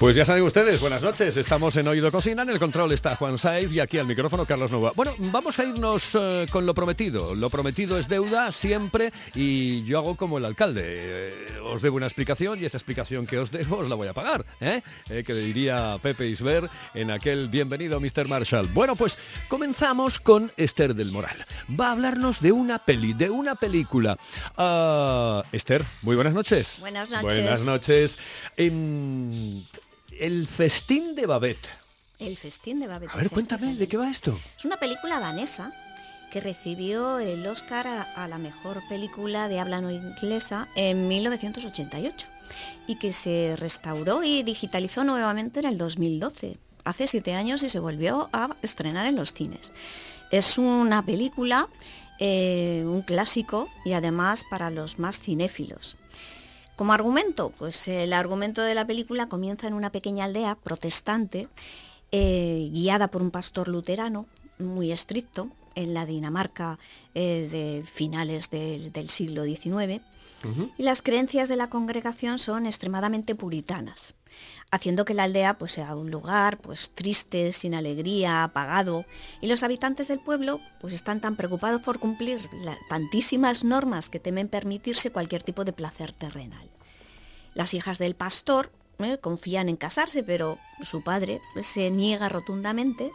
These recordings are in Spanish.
Pues ya saben ustedes, buenas noches. Estamos en Oído Cocina, en el control está Juan Saiz y aquí al micrófono Carlos Nova. Bueno, vamos a irnos eh, con lo prometido. Lo prometido es deuda siempre y yo hago como el alcalde. Eh, os debo una explicación y esa explicación que os debo os la voy a pagar. ¿eh? que le diría Pepe Isber en aquel bienvenido Mr. Marshall. Bueno, pues comenzamos con Esther del Moral. Va a hablarnos de una peli, de una película. Ah, Esther, muy buenas noches. Buenas noches. Buenas noches. El festín de Babette. El festín de Babette. A ver, cuéntame, ¿de qué va esto? Es una película danesa que recibió el Oscar a, la mejor película de habla no inglesa en 1988 y que se restauró y digitalizó nuevamente en el 2012. Hace siete años y se volvió a estrenar en los cines. Es una película, eh, un clásico y además para los más cinéfilos. Como argumento, pues el argumento de la película comienza en una pequeña aldea protestante, eh, guiada por un pastor luterano muy estricto, en la Dinamarca eh, de finales del siglo XIX, y las creencias de la congregación son extremadamente puritanas, haciendo que la aldea pues, sea un lugar pues, triste, sin alegría, apagado, y los habitantes del pueblo pues, están tan preocupados por cumplir tantísimas normas que temen permitirse cualquier tipo de placer terrenal. Las hijas del pastor eh, confían en casarse, pero su padre se niega rotundamente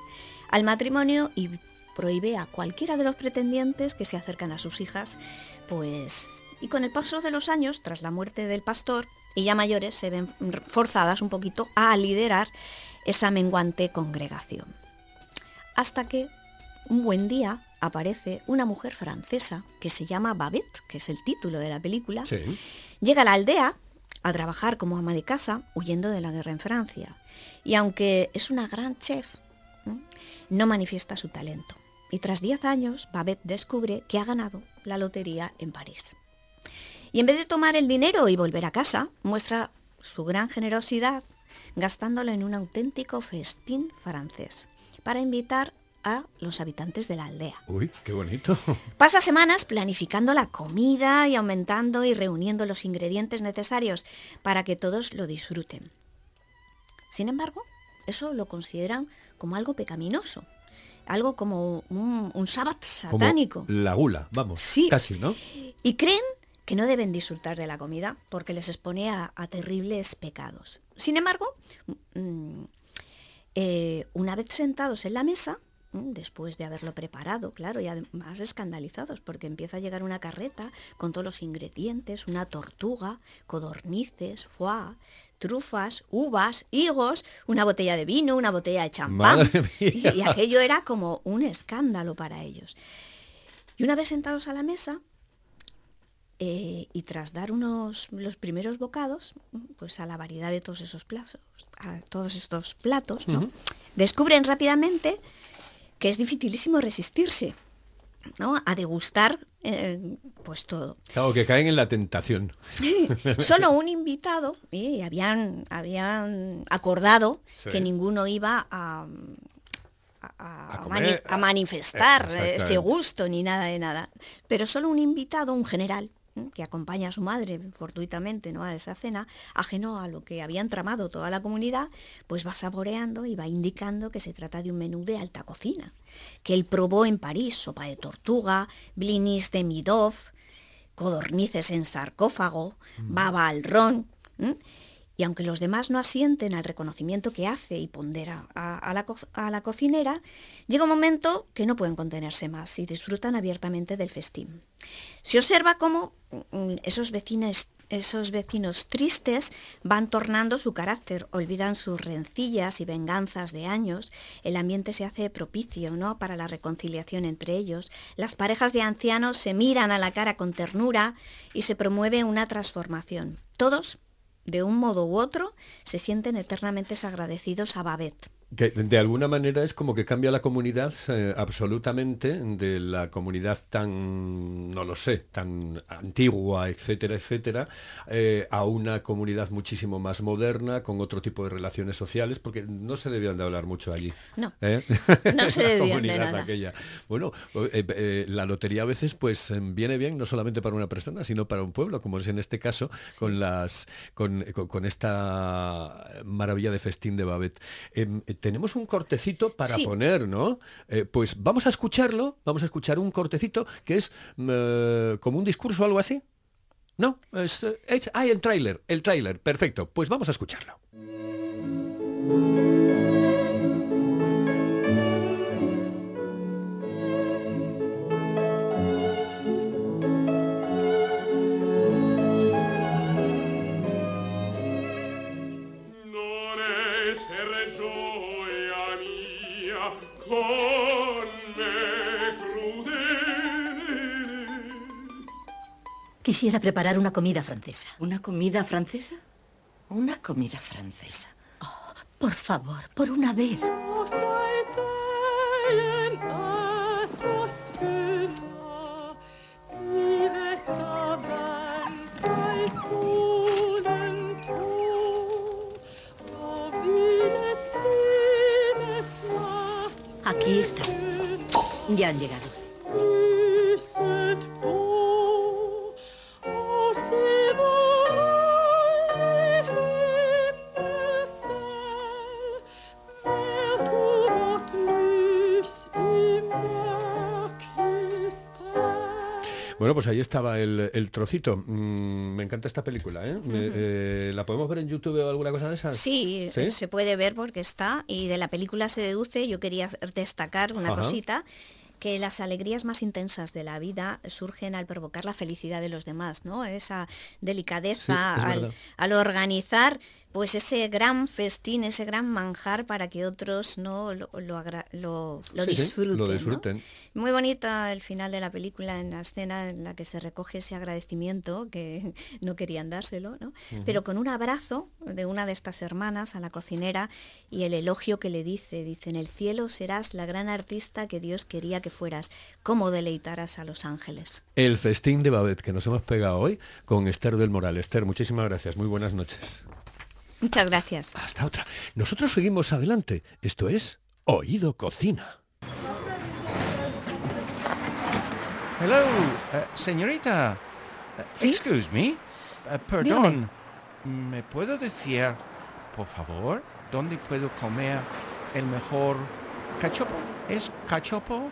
al matrimonio y prohíbe a cualquiera de los pretendientes que se acercan a sus hijas, pues... Y con el paso de los años, tras la muerte del pastor, y ya mayores se ven forzadas un poquito a liderar esa menguante congregación. Hasta que un buen día aparece una mujer francesa que se llama Babette, que es el título de la película, llega a la aldea a trabajar como ama de casa huyendo de la guerra en Francia. Y aunque es una gran chef, no manifiesta su talento. Y tras 10 años, Babette descubre que ha ganado la lotería en París. Y en vez de tomar el dinero y volver a casa, muestra su gran generosidad gastándolo en un auténtico festín francés para invitar a los habitantes de la aldea. Uy, qué bonito. Pasa semanas planificando la comida y aumentando y reuniendo los ingredientes necesarios para que todos lo disfruten. Sin embargo, eso lo consideran como algo pecaminoso, algo como un, un sábado satánico. la gula, vamos, sí. casi, ¿no? Y creen que no deben disfrutar de la comida porque les expone a, terribles pecados. Sin embargo, mm, eh, una vez sentados en la mesa, después de haberlo preparado, claro, y además escandalizados, porque empieza a llegar una carreta con todos los ingredientes, una tortuga, codornices, foie, trufas, uvas, higos, una botella de vino, una botella de champán. Y, aquello era como un escándalo para ellos. Y una vez sentados a la mesa, eh, y tras dar unos los primeros bocados, pues a la variedad de todos esos platos, a todos estos platos, descubren rápidamente que es dificilísimo resistirse. ¿No? a degustar eh, pues todo. Claro, que caen en la tentación. Solo un invitado, y habían, habían acordado que ninguno iba a, a manifestar ese gusto ni nada de nada. Pero solo un invitado, un general, que acompaña a su madre fortuitamente ¿no? a esa cena, ajeno a lo que habían tramado toda la comunidad, pues va saboreando y va indicando que se trata de un menú de alta cocina, que él probó en París, sopa de tortuga, blinis de midov, codornices en sarcófago, mm. baba al ron. Y aunque los demás no asienten al reconocimiento que hace y pondera a, la, la, cocinera, llega un momento que no pueden contenerse más y disfrutan abiertamente del festín. Se observa cómo mm, esos vecinos, esos vecinos tristes van tornando su carácter, olvidan sus rencillas y venganzas de años, el ambiente se hace propicio ¿no? para la reconciliación entre ellos, las parejas de ancianos se miran a la cara con ternura y se promueve una transformación. Todos de un modo u otro, se sienten eternamente agradecidos a Babette. Que de alguna manera es como que cambia la comunidad eh, absolutamente de la comunidad tan, no lo sé, tan antigua, etcétera, etcétera, eh, a una comunidad muchísimo más moderna, con otro tipo de relaciones sociales, porque no se debían de hablar mucho allí. No, ¿eh? no se La debían de comunidad nada. aquella. Bueno, eh, la lotería a veces pues viene bien no solamente para una persona, sino para un pueblo, como es en este caso con las con, con- con esta maravilla de festín de Babet. Tenemos un cortecito para Sí. poner, ¿no? Eh, pues vamos a escucharlo, vamos a escuchar un cortecito que es mm, eh, como un discurso o algo así. No, es, eh, es- ah, el tráiler, el tráiler, perfecto. Pues vamos a escucharlo. Quisiera preparar una comida francesa. ¿Una comida francesa? Una comida francesa. Por favor, por una vez. Ya han llegado. Bueno, pues ahí estaba el, el trocito. Mm, me encanta esta película, ¿eh? Eh, ¿La podemos ver en YouTube o alguna cosa de esas? Sí, ¿Sí? se puede ver porque está y de la película se deduce, yo quería destacar una Ajá. cosita, que las alegrías más intensas de la vida surgen al provocar la felicidad de los demás, ¿no? Esa delicadeza Sí, es al, organizar pues ese gran festín, ese gran manjar para que otros no lo, lo, agra- lo- lo Sí, sí, disfruten. lo ¿no? disfruten. Muy bonita el final de la película, en la escena en la que se recoge ese agradecimiento que no querían dárselo, ¿no? Pero con un abrazo de una de estas hermanas a la cocinera y el elogio que le dice, dice, en el cielo serás la gran artista que Dios quería que fueras, cómo deleitarás a los ángeles. El festín de Babet que nos hemos pegado hoy con Esther del Moral. Esther, muchísimas gracias. Muy buenas noches. Muchas gracias. Hasta otra. Nosotros seguimos adelante. Esto es Oído Cocina. Hello, uh, señorita. Uh, ¿Sí? Excuse me. Uh, perdón. ¿Me puedo decir, por favor, dónde puedo comer el mejor cachopo? ¿Es cachopo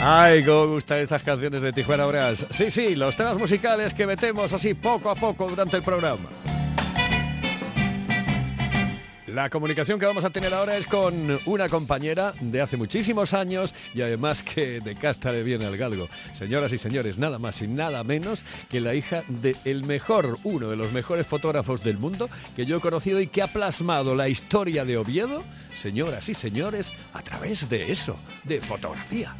Ay, cómo gustan estas canciones de Tijuana Brass. Sí, sí, los temas musicales que metemos así poco a poco durante el programa. La comunicación que vamos a tener ahora es con una compañera de hace muchísimos años y además que de casta le viene al galgo. Señoras y señores, nada más y nada menos que la hija del mejor, uno de los mejores fotógrafos del mundo que yo he conocido y que ha plasmado la historia de Oviedo, señoras y señores, a través de eso, de fotografía.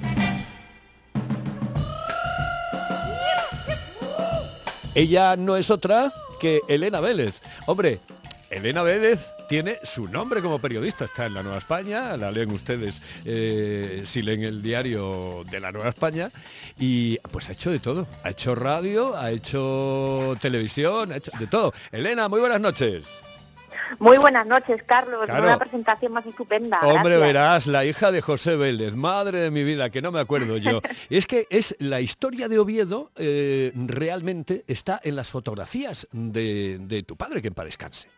Ella no es otra que Elena Vélez. Hombre, Elena Vélez tiene su nombre como periodista, está en la Nueva España, la leen ustedes eh, si leen el diario de la Nueva España, y pues ha hecho de todo, ha hecho radio, ha hecho televisión, ha hecho de todo. Elena, muy buenas noches. Muy buenas noches, Carlos. Claro. Una presentación más estupenda. Hombre, gracias. verás, la hija de José Vélez, madre de mi vida, que no me acuerdo yo. es que es la historia de Oviedo eh, realmente está en las fotografías de, de tu padre, que en paz descanse.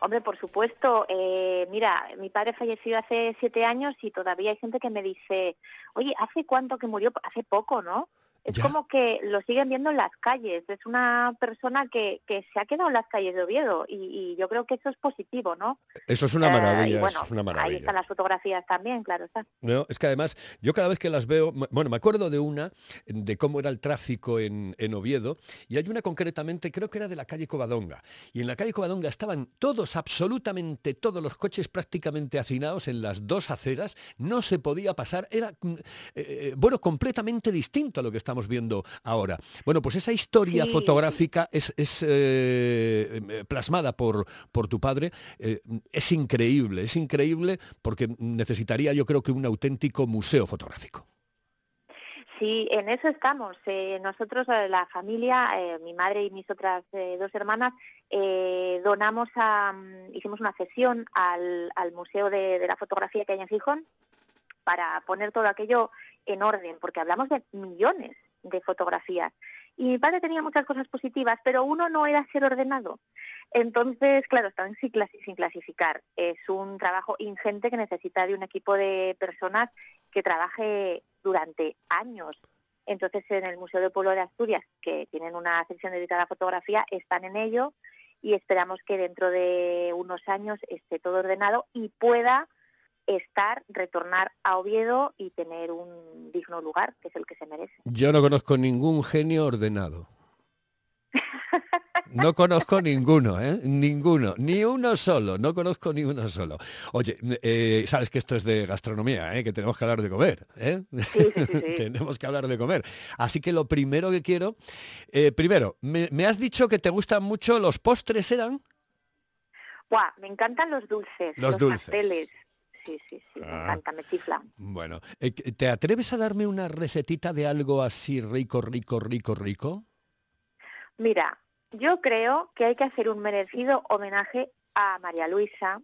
Hombre, por supuesto. Eh, mira, mi padre falleció hace siete años y todavía hay gente que me dice, oye, ¿hace cuánto que murió? Hace poco, ¿no? Es Ya. como que lo siguen viendo en las calles. Es una persona que, que se ha quedado en las calles de Oviedo y, y yo creo que eso es positivo, ¿no? Eso es una Eh, maravilla, y bueno, eso es una ahí maravilla. están las fotografías también, claro está. No, es que además, yo cada vez que las veo, bueno, me acuerdo de una, de cómo era el tráfico en, en Oviedo, y hay una concretamente, creo que era de la calle Covadonga, y en la calle Covadonga estaban todos, absolutamente todos los coches prácticamente hacinados en las dos aceras, no se podía pasar, era, mm, eh, eh, bueno, completamente distinto a lo que estamos viendo ahora. Bueno, pues esa historia Sí, fotográfica es, es, eh, plasmada por, por tu padre, eh, es increíble, es increíble porque necesitaría yo creo que un auténtico museo fotográfico. Sí, en eso estamos. Eh, nosotros, la familia, eh, mi madre y mis otras eh, dos hermanas, donamos a, mm, hicimos una cesión al, al Museo de, de la Fotografía que hay en Gijón para poner todo aquello en orden, porque hablamos de millones de fotografías. Y mi padre tenía muchas cosas positivas, pero uno no era ser ordenado. Entonces, claro, están sin, clasi- sin clasificar. Es un trabajo ingente que necesita de un equipo de personas que trabaje durante años. Entonces, en el Museo de Pueblo de Asturias, que tienen una sección dedicada a fotografía, están en ello y esperamos que dentro de unos años esté todo ordenado y pueda estar, retornar a Oviedo y tener un digno lugar, que es el que se merece. Yo no conozco ningún genio ordenado. No conozco ninguno, ¿eh? Ninguno, ni uno solo, no conozco ni uno solo. Oye, eh, sabes que esto es de gastronomía, ¿eh? que tenemos que hablar de comer, ¿eh? Sí, sí, sí, sí. tenemos que hablar de comer. Así que lo primero que quiero, eh, primero, me, me has dicho que te gustan mucho los postres, ¿eran? Buah, me encantan los dulces, Los dulces. pasteles. Sí, sí, sí, me Ah. encanta, me chifla. Bueno, eh, ¿te atreves a darme una recetita de algo así rico, rico, rico, rico? Mira, yo creo que hay que hacer un merecido homenaje a María Luisa,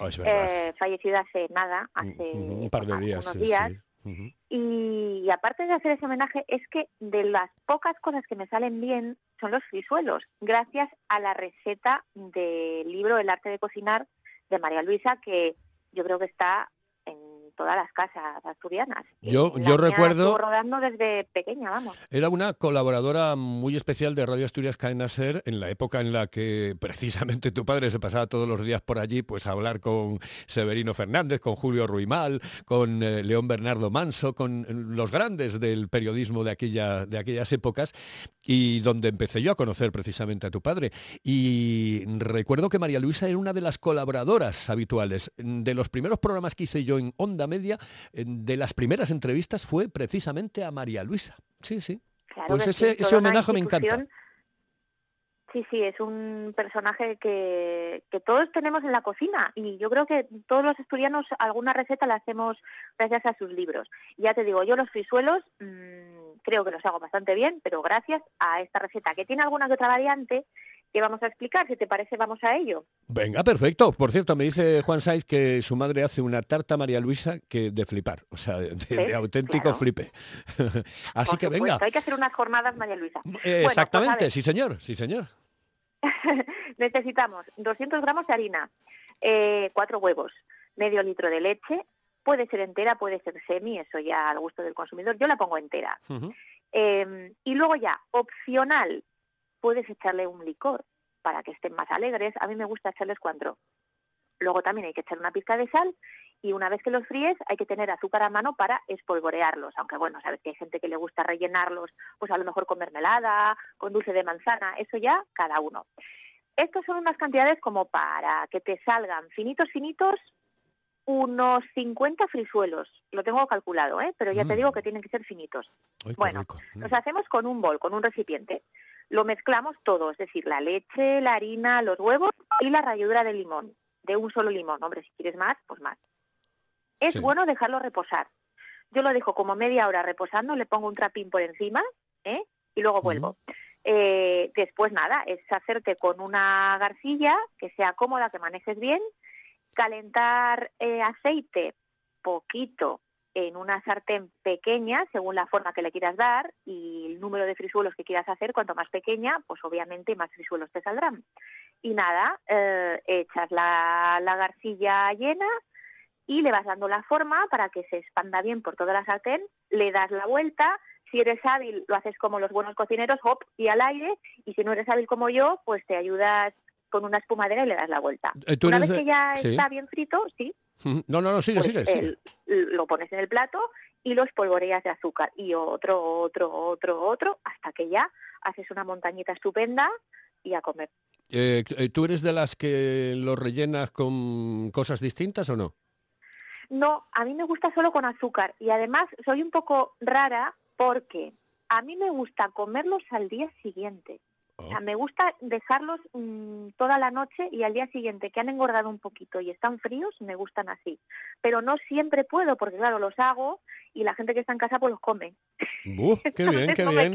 Oh, eh, fallecida hace nada, hace un par de unos días. sí, días. sí. Y, y aparte de hacer ese homenaje, es que de las pocas cosas que me salen bien son los frisuelos, gracias a la receta del libro El arte de cocinar de María Luisa, que yo creo que está todas las casas asturianas. Yo- recuerdo- rodando desde pequeña, vamos. Era una colaboradora muy especial de Radio Asturias Cadena Ser en la época en la que precisamente tu padre se pasaba todos los días por allí pues a hablar con Severino Fernández, con Julio Ruimal, con eh, León Bernardo Manso, con eh, los grandes del periodismo de, aquella, de aquellas épocas y donde empecé yo a conocer precisamente a tu padre. Y recuerdo que María Luisa era una de las colaboradoras habituales. De los primeros programas que hice yo en Onda Media, de las primeras entrevistas fue precisamente a María Luisa. Sí, sí. Claro Pues ese- sí, homenaje me encanta. Sí, sí, es un personaje que, que todos tenemos en la cocina y yo creo que todos los asturianos alguna receta la hacemos gracias a sus libros. Ya te digo, yo los frisuelos mm, creo que los hago bastante bien, pero gracias a esta receta, que tiene alguna que otra variante que vamos a explicar. Si te parece, vamos a ello. Venga, perfecto. Por cierto, me dice Juan Saiz que su madre hace una tarta María Luisa que de flipar, o sea, de, auténtico Claro. flipe. Así Por que supuesto, venga. Hay que hacer unas jornadas, María Luisa. Eh, Bueno, pues, exactamente, sí señor, sí señor. Necesitamos 200 gramos de harina, eh, cuatro huevos, medio litro de leche, puede ser entera, puede ser semi, eso ya al gusto del consumidor. Yo la pongo entera. Eh, y luego ya, opcional, puedes echarle un licor para que estén más alegres. A mí me gusta echarles cuantro. Luego también hay que echar una pizca de sal y una vez que los fríes hay que tener azúcar a mano para espolvorearlos. Aunque bueno, sabes que hay gente que le gusta rellenarlos, pues a lo mejor con mermelada, con dulce de manzana, eso ya cada uno. Estos son unas cantidades como para que te salgan finitos, finitos, unos 50 frisuelos. Lo tengo calculado, ¿eh? pero ya te Mm. digo que tienen que ser finitos. Ay, Bueno, rico. Los hacemos con un bol, con un recipiente. Lo mezclamos todo, es decir, la leche, la harina, los huevos y la ralladura de limón, de un solo limón. Hombre, si quieres más, pues más. Es Sí. bueno dejarlo reposar. Yo lo dejo como media hora reposando, le pongo un trapín por encima ¿eh? y luego vuelvo. Eh, después nada, es hacerte con una garcilla que sea cómoda, que manejes bien, calentar eh, aceite poquito en una sartén pequeña, según la forma que le quieras dar, y el número de frisuelos que quieras hacer, cuanto más pequeña, pues obviamente más frisuelos te saldrán. Y nada, eh, echas la, la garcilla llena y le vas dando la forma para que se expanda bien por toda la sartén, le das la vuelta, si eres hábil lo haces como los buenos cocineros, hop, y al aire, y si no eres hábil como yo, pues te ayudas con una espumadera y le das la vuelta. Eh, ¿tú Una vez que ya sí. está bien frito, sí. No, no, no, sigue, pues, sigue, sigue. el- lo pones en el plato y lo espolvoreas de azúcar y otro, otro, otro, otro, hasta que ya haces una montañita estupenda y a comer. Eh, eh, ¿Tú eres de las que lo rellenas con cosas distintas o no? No, a mí me gusta solo con azúcar y además soy un poco rara porque a mí me gusta comerlos al día siguiente. O sea, me gusta dejarlos mm, toda la noche y al día siguiente que han engordado un poquito y están fríos, me gustan así. Pero no siempre puedo porque claro, los hago y la gente que está en casa pues los come. Uh, qué bien, qué no bien.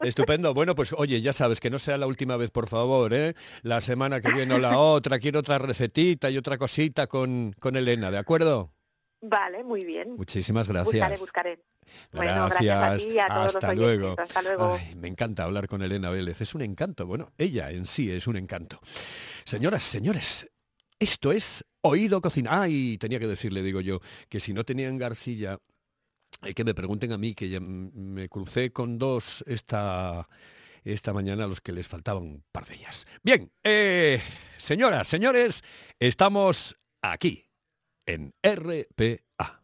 Estupendo. Bueno, pues oye, ya sabes que no sea la última vez, por favor, ¿eh? La semana que viene o la otra, quiero otra recetita y otra cosita con, con Elena, ¿de acuerdo? Vale, muy bien. Muchísimas gracias. Buscaré, buscaré. Bueno, Gracias. gracias a ti y a todos los Hasta luego. Hasta luego. Ay, me encanta hablar con Elena Vélez. Es un encanto. Bueno, ella en sí es un encanto. Señoras, señores, esto es Oído Cocina. Ah, y tenía que decirle, digo yo, que si no tenían Garcilla, eh, que me pregunten a mí, que ya me crucé con dos esta, esta mañana a los que les faltaban un par de ellas. Bien, eh, señoras, señores, estamos aquí, en RPA.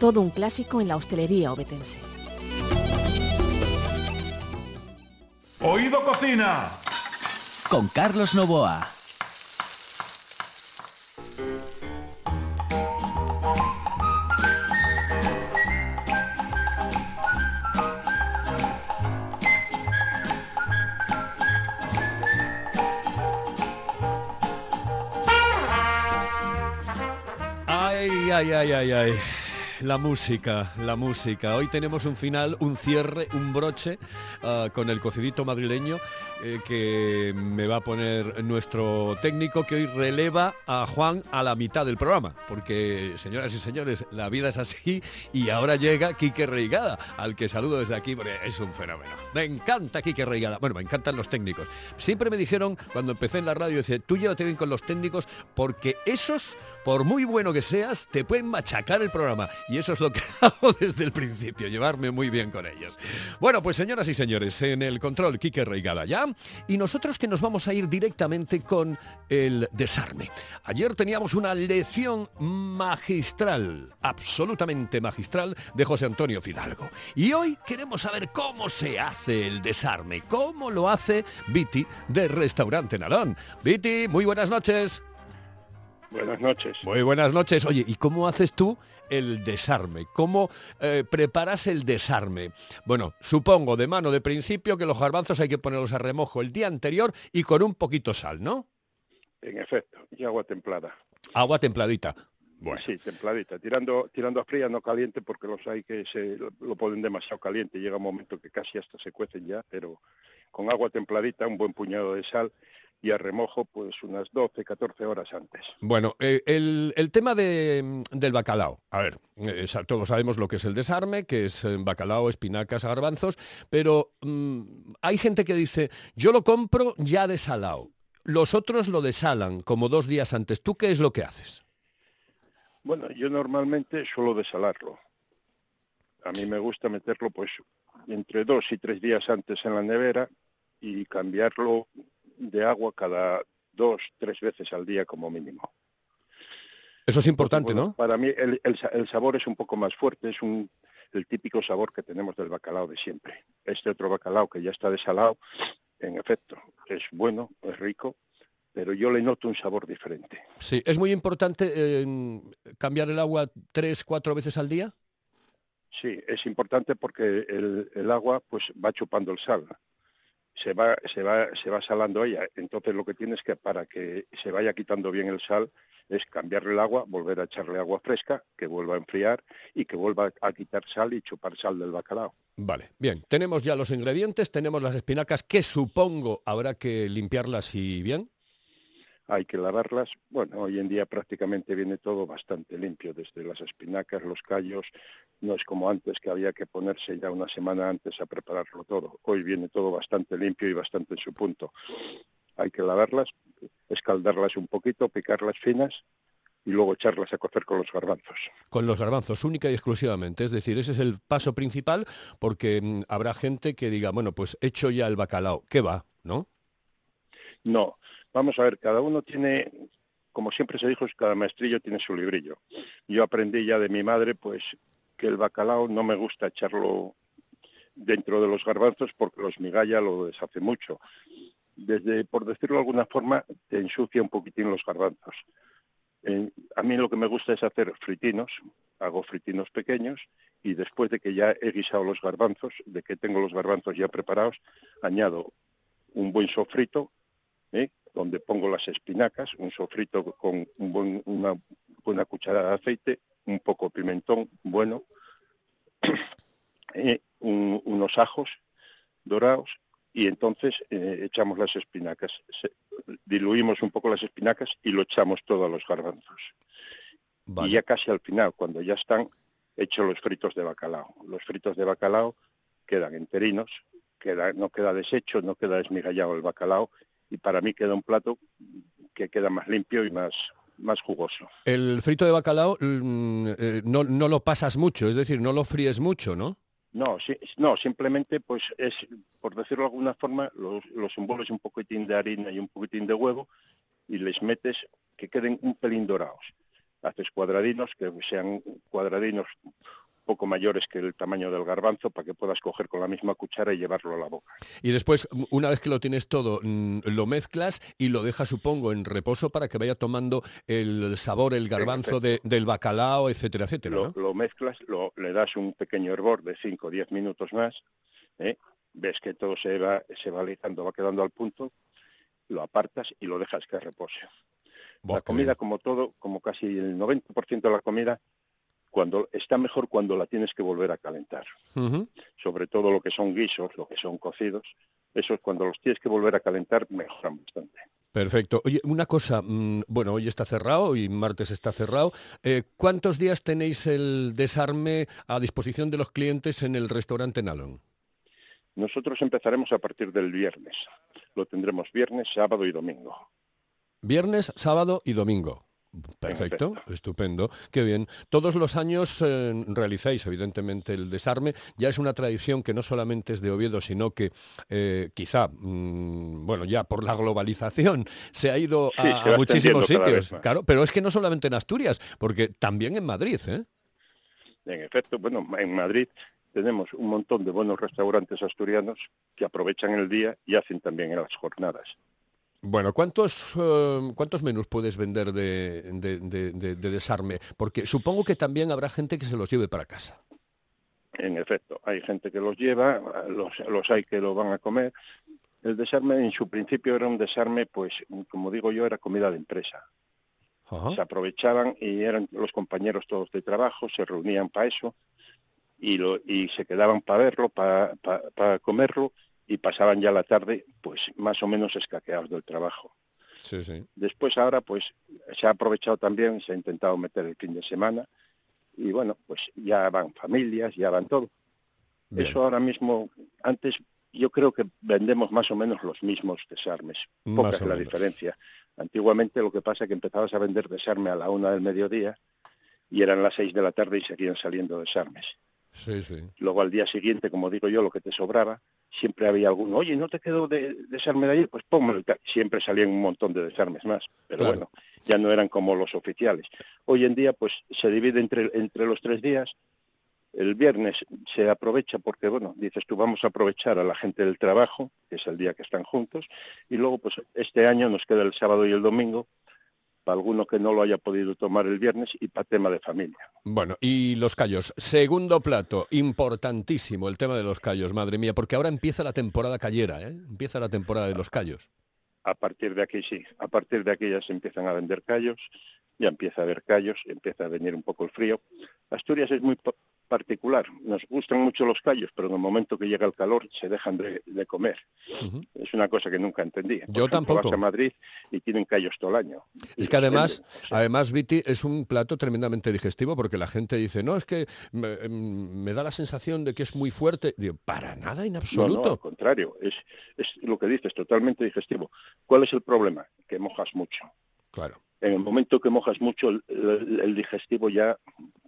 Todo un clásico en la hostelería obetense. Oído Cocina. Con Carlos Novoa. Ay, ay, ay, ay, ay. La música, la música. Hoy tenemos un final, un cierre, un broche ah, con el cocidito madrileño eh, que me va a poner nuestro técnico que hoy releva a Juan a la mitad del programa. Porque, señoras y señores, la vida es así y ahora llega Quique Reigada, al que saludo desde aquí porque es un fenómeno. Me encanta Quique Reigada. Bueno, me encantan los técnicos. Siempre me dijeron cuando empecé en la radio, dice, tú llévate bien con los técnicos porque esos, por muy bueno que seas, te pueden machacar el programa. Y eso es lo que hago desde el principio, llevarme muy bien con ellos. Bueno, pues señoras y señores, en el control Quique Reigada ya. Y nosotros que nos vamos a ir directamente con el desarme. Ayer teníamos una lección magistral, absolutamente magistral, de José Antonio Fidalgo. Y hoy queremos saber cómo se hace el desarme, cómo lo hace Viti de Restaurante Nalón. Viti, muy buenas noches. Buenas noches. Muy buenas noches. Oye, ¿y cómo haces tú el desarme? ¿Cómo eh, preparas el desarme? Bueno, supongo de mano de principio que los garbanzos hay que ponerlos a remojo el día anterior y con un poquito sal, ¿no? En efecto, y agua templada. Agua templadita. Bueno. Sí, templadita, tirando, tirando a fría, no caliente, porque los hay que se lo, ponen demasiado caliente. Llega un momento que casi hasta se cuecen ya, pero con agua templadita, un buen puñado de sal y a remojo pues unas 12, 14 horas antes. Bueno, eh, el, el, tema de, del bacalao. A ver, eh, todos sabemos lo que es el desarme, que es eh, bacalao, espinacas, garbanzos, pero mmm, hay gente que dice, yo lo compro ya desalado. Los otros lo desalan como dos días antes. ¿Tú qué es lo que haces? Bueno, yo normalmente suelo desalarlo. A mí me gusta meterlo pues entre dos y tres días antes en la nevera y cambiarlo de agua cada dos, tres veces al día como mínimo. Eso es importante, bueno, ¿no? Para mí el, el, el, sabor es un poco más fuerte, es un, el típico sabor que tenemos del bacalao de siempre. Este otro bacalao que ya está desalado, en efecto, es bueno, es rico, pero yo le noto un sabor diferente. Sí, es muy importante eh, cambiar el agua tres, cuatro veces al día. Sí, es importante porque el, el agua pues va chupando el sal se va, se va, se va salando ella. Entonces lo que tienes que, para que se vaya quitando bien el sal, es cambiarle el agua, volver a echarle agua fresca, que vuelva a enfriar y que vuelva a quitar sal y chupar sal del bacalao. Vale, bien, tenemos ya los ingredientes, tenemos las espinacas que supongo habrá que limpiarlas y bien hay que lavarlas. Bueno, hoy en día prácticamente viene todo bastante limpio, desde las espinacas, los callos, no es como antes que había que ponerse ya una semana antes a prepararlo todo. Hoy viene todo bastante limpio y bastante en su punto. Hay que lavarlas, escaldarlas un poquito, picarlas finas y luego echarlas a cocer con los garbanzos. Con los garbanzos, única y exclusivamente. Es decir, ese es el paso principal porque mm, habrá gente que diga, bueno, pues hecho ya el bacalao, ¿qué va? ¿No? No, Vamos a ver, cada uno tiene, como siempre se dijo, cada maestrillo tiene su librillo. Yo aprendí ya de mi madre, pues, que el bacalao no me gusta echarlo dentro de los garbanzos porque los migalla lo deshace mucho. Desde, por decirlo de alguna forma, te ensucia un poquitín los garbanzos. a mí lo que me gusta es hacer fritinos, hago fritinos pequeños y después de que ya he guisado los garbanzos, de que tengo los garbanzos ya preparados, añado un buen sofrito, ¿eh? donde pongo las espinacas, un sofrito con una buena cucharada de aceite, un poco pimentón bueno, eh, unos ajos dorados y entonces eh, echamos las espinacas. diluimos un poco las espinacas y lo echamos todo a los garbanzos. Y ya casi al final, cuando ya están hechos los fritos de bacalao. Los fritos de bacalao quedan enterinos, queda, no queda deshecho, no queda desmigallado el bacalao y para mí queda un plato que queda más limpio y más, más jugoso. El frito de bacalao mm, eh, no, no, lo pasas mucho, es decir, no lo fríes mucho, ¿no? No, sí, no, simplemente pues es, por decirlo de alguna forma, los, los envuelves un poquitín de harina y un poquitín de huevo y les metes que queden un pelín dorados. Haces cuadradinos, que sean cuadradinos poco mayores que el tamaño del garbanzo para que puedas coger con la misma cuchara y llevarlo a la boca. Y después, una vez que lo tienes todo, mm, lo mezclas y lo dejas, supongo, en reposo para que vaya tomando el sabor, el garbanzo del bacalao, etcétera, etcétera. Lo, mezclas, lo, le das un pequeño hervor de 5 o 10 minutos más, ¿eh? ves que todo se va, se va lijando, va quedando al punto, lo apartas y lo dejas que repose. la comida, como todo, como casi el 90% de la comida, cuando está mejor cuando la tienes que volver a calentar. Sobre todo lo que son guisos, lo que son cocidos, eso es cuando los tienes que volver a calentar mejoran bastante. Perfecto. Oye, una cosa, mm, bueno, hoy está cerrado y martes está cerrado. Eh, ¿Cuántos días tenéis el desarme a disposición de los clientes en el restaurante Nalon? Nosotros empezaremos a partir del viernes. Lo tendremos viernes, sábado y domingo. Viernes, sábado y domingo. Perfecto, estupendo, qué bien. Todos los años eh, realizáis evidentemente el desarme, ya es una tradición que no solamente es de Oviedo, sino que eh, quizá, mm, bueno, ya por la globalización se ha ido a, muchísimos sitios, claro, pero es que no solamente en Asturias, porque también en Madrid, ¿eh? En efecto, bueno, en Madrid tenemos un montón de buenos restaurantes asturianos que aprovechan el día y hacen también en las jornadas. Bueno, ¿cuántos, eh, ¿cuántos menús puedes vender de, desarme? Porque supongo que también habrá gente que se los lleve para casa. En efecto, hay gente que los lleva, los, hay que lo van a comer. El desarme en su principio era un desarme, pues, como digo yo, era comida de empresa. Se aprovechaban y eran los compañeros todos de trabajo, se reunían para eso y, lo, y se quedaban para verlo, para comerlo y pasaban ya la tarde pues más o menos escaqueados del trabajo. Sí, sí. Después ahora pues se ha aprovechado también, se ha intentado meter el fin de semana y bueno, pues ya van familias, ya van todo. Eso ahora mismo, antes yo creo que vendemos más o menos los mismos desarmes, poca es la diferencia. Antiguamente lo que pasa es que empezabas a vender desarme a la una del mediodía y eran las seis de la tarde y seguían saliendo desarmes. Sí, sí. Luego al día siguiente, como digo yo, lo que te sobraba, siempre había alguno, oye, ¿no te quedó de desarme de ayer? Pues póngalo. Siempre salían un montón de desarmes más, pero bueno, ya no eran como los oficiales. Hoy en día, pues se divide entre, entre los tres días. El viernes se aprovecha porque, bueno, dices tú, vamos a aprovechar a la gente del trabajo, que es el día que están juntos, y luego, pues este año nos queda el sábado y el domingo, para alguno que no lo haya podido tomar el viernes y para tema de familia. Bueno, y los callos. Segundo plato, importantísimo el tema de los callos, madre mía, porque ahora empieza la temporada callera, ¿eh? Empieza la temporada de los callos. A partir de aquí sí, a partir de aquí ya se empiezan a vender callos, ya empieza a haber callos, empieza a venir un poco el frío. Asturias es muy particular, nos gustan mucho los callos, pero en el momento que llega el calor se dejan de, de comer. Es una cosa que nunca entendí. Por Yo ejemplo, tampoco. Vas a Madrid y tienen callos todo el año. Y Es que además, venden. O sea, además, Viti, es un plato tremendamente digestivo porque la gente dice, no, es que me, em, me da la sensación de que es muy fuerte. Digo, para nada, en No, no, absoluto. al contrario, es, es lo que dices, totalmente digestivo. ¿Cuál es el problema? Que mojas mucho. Claro. En el momento que mojas mucho, el, el- el digestivo ya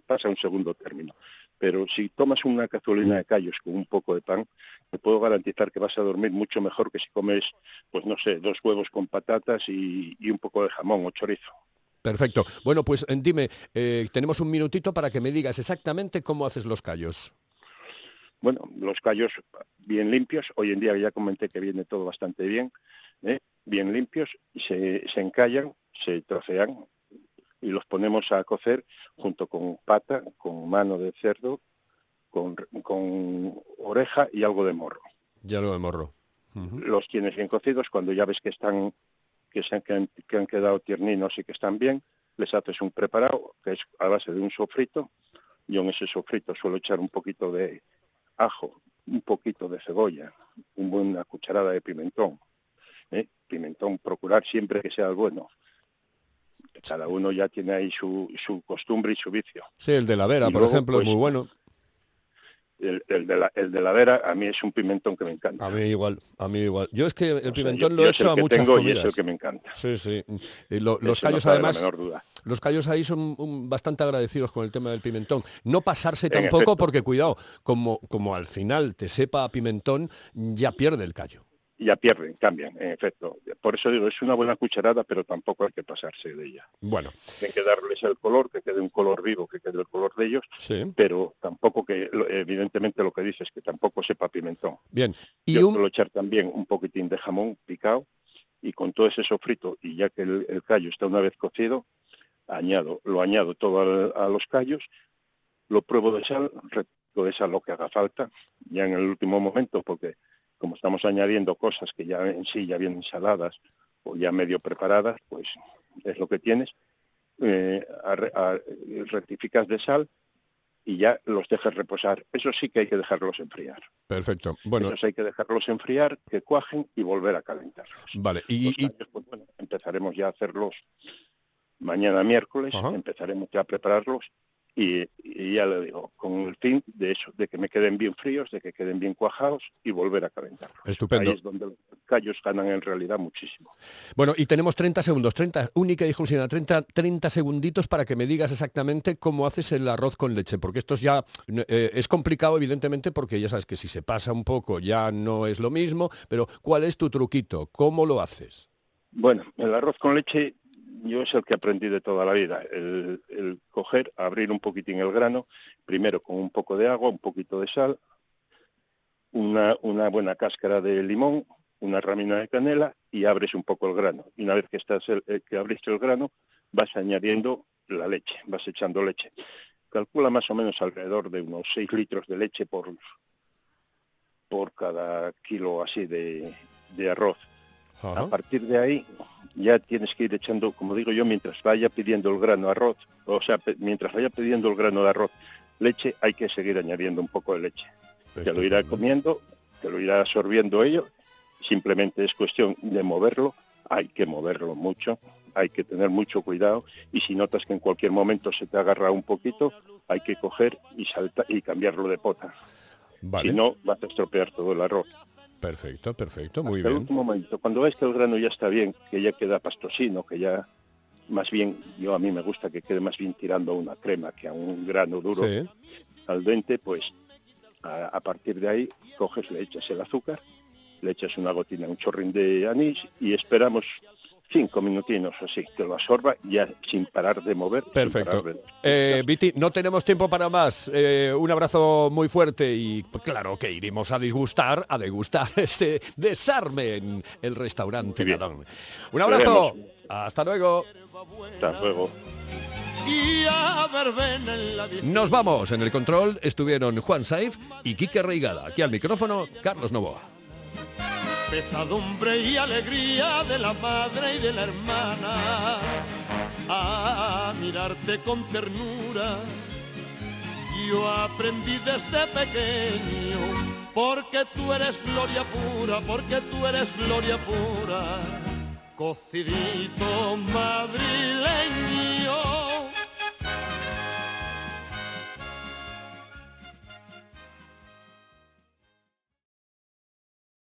pasa a un segundo término. Pero si tomas una cazuelina de callos con un poco de pan, te puedo garantizar que vas a dormir mucho mejor que si comes, pues no sé, dos huevos con patatas y, y un poco de jamón o chorizo. Perfecto. Bueno, pues eh, dime, eh, tenemos un minutito para que me digas exactamente cómo haces los callos. Bueno, los callos bien limpios, hoy en día ya comenté que viene todo bastante bien, ¿eh? bien limpios, se encallan, se trocean y los ponemos a cocer junto con pata, con mano de cerdo, con, con oreja y algo de morro. Ya lo de morro. Los tienes bien cocidos, cuando ya ves que están, que, se han, que han- que han quedado tierninos y que están bien, les haces un preparado que es a base de un sofrito. Yo en ese sofrito suelo echar un poquito de ajo, un poquito de cebolla, un buena cucharada de pimentón. ¿eh? Pimentón, procurar siempre que sea el bueno. Cada uno ya tiene ahí su, su costumbre y su vicio. Sí, el de la vera, Y por luego, ejemplo, es pues, muy bueno. El, el de la, el de la vera a mí es un pimentón que me encanta. A mí igual, a mí igual. Yo es que el O sea, pimentón yo- lo yo he hecho a muchas tengo y comidas. es el que me encanta. Sí, sí. Y lo- los no callos la además, menor duda. los callos ahí son bastante agradecidos con el tema del pimentón. No pasarse En tampoco efecto. porque cuidado, como como al final te sepa a pimentón, ya pierde el callo. Ya pierden, cambian, en efecto. Por eso digo, es una buena cucharada, pero tampoco hay que pasarse de ella. Bueno, Hay que darles el color, que quede un color vivo, que quede el color de ellos, sí. pero tampoco que, evidentemente lo que dices, que tampoco sepa pimentón. Bien. Y Yo un suelo echar también un poquitín de jamón picado y con todo ese sofrito, y ya que el, el callo está una vez cocido, añado, lo añado todo a los callos, lo pruebo de sal, de sal lo que haga falta, ya en el último momento, porque como estamos añadiendo cosas que ya en sí ya vienen saladas o ya medio preparadas, pues es lo que tienes, eh, a- a- rectificas de sal y ya los dejas reposar. Eso sí que hay que dejarlos enfriar. perfecto. Bueno, Esos hay que dejarlos enfriar, que cuajen y volver a calentarlos. vale. Y, Los y- callos, pues, bueno, empezaremos ya a hacerlos mañana miércoles, Ajá. empezaremos ya a prepararlos y, y ya le digo, con el fin de eso, de que me queden bien fríos, de que queden bien cuajados y volver a calentarlos. Estupendo. Ahí es donde los callos ganan en realidad muchísimo. Bueno, y tenemos 30 segundos, 30, única y exclusiva, 30, 30 segunditos para que me digas exactamente cómo haces el arroz con leche, porque esto es ya eh, es complicado, evidentemente, porque ya sabes que si se pasa un poco ya no es lo mismo, pero ¿cuál es tu truquito? ¿Cómo lo haces? Bueno, el arroz con leche yo es el que aprendí de toda la vida, el, coger, abrir un poquitín el grano, primero con un poco de agua, un poquito de sal, una, buena cáscara de limón, una ramina de canela y abres un poco el grano. Y una vez que estás el- eh, que abriste el grano, vas añadiendo la leche, vas echando leche. Calcula más o menos alrededor de unos 6 litros de leche por, por cada kilo así de arroz. A partir de ahí ya tienes que ir echando, como digo yo, mientras vaya pidiendo el grano arroz, o sea, mientras vaya pidiendo el grano de arroz leche, hay que seguir añadiendo un poco de leche. Te lo irá comiendo, te lo irá absorbiendo ello, simplemente es cuestión de moverlo, hay que moverlo mucho, hay que tener mucho cuidado y si notas que en cualquier momento se te agarra un poquito, hay que coger y salta y cambiarlo de pota. Vale. Si no, vas a estropear todo el arroz. Perfecto, perfecto, muy Hasta el bien. último momento, cuando ves que el grano ya está bien, que ya queda pastosino, que ya más bien, yo a mí me gusta que quede más bien tirando a una crema que a un grano duro Sí. al dente, pues a, a partir de ahí coges, le echas el azúcar, le echas una gotina, un chorrín de anís y esperamos cinco minutinos así, que lo absorba ya sin parar de mover. Perfecto. de- Eh, Viti, no tenemos tiempo para más. Eh, un abrazo muy fuerte y pues, claro que iremos a disgustar, a degustar ese desarme en el restaurante Nadón. Un abrazo. Hasta luego. Hasta luego. Nos vamos. En el control estuvieron Juan Saif y Quique Reigada. Aquí al micrófono, Carlos Novoa. Pesadumbre y alegría de la madre y de la hermana a mirarte con ternura. Yo aprendí desde pequeño, porque tú eres gloria pura, porque tú eres gloria pura. Cocidito madrileño